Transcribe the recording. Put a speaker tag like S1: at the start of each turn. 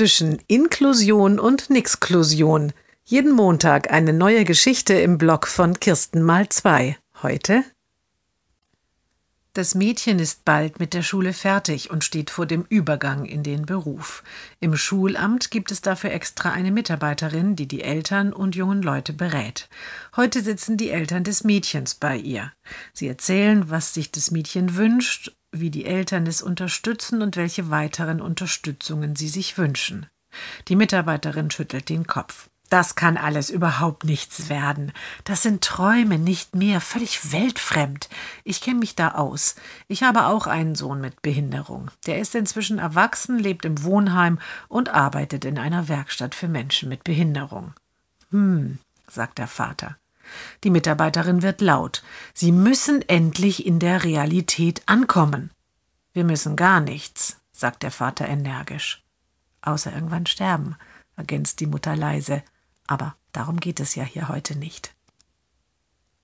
S1: zwischen Inklusion und Nixklusion. Jeden Montag eine neue Geschichte im Blog von Kirsten mal zwei. Heute das Mädchen ist bald mit der Schule fertig und steht vor dem Übergang in den Beruf. Im Schulamt gibt es dafür extra eine Mitarbeiterin, die die Eltern und jungen Leute berät. Heute sitzen die Eltern des Mädchens bei ihr. Sie erzählen, was sich das Mädchen wünscht, wie die Eltern es unterstützen und welche weiteren Unterstützungen sie sich wünschen. Die Mitarbeiterin schüttelt den Kopf. Das kann alles überhaupt nichts werden. Das sind Träume, nicht mehr, völlig weltfremd. Ich kenne mich da aus. Ich habe auch einen Sohn mit Behinderung. Der ist inzwischen erwachsen, lebt im Wohnheim und arbeitet in einer Werkstatt für Menschen mit Behinderung. Hm, sagt der Vater. Die Mitarbeiterin wird laut. Sie müssen endlich in der Realität ankommen. Wir müssen gar nichts, sagt der Vater energisch. Außer irgendwann sterben, ergänzt die Mutter leise. Aber darum geht es ja hier heute nicht.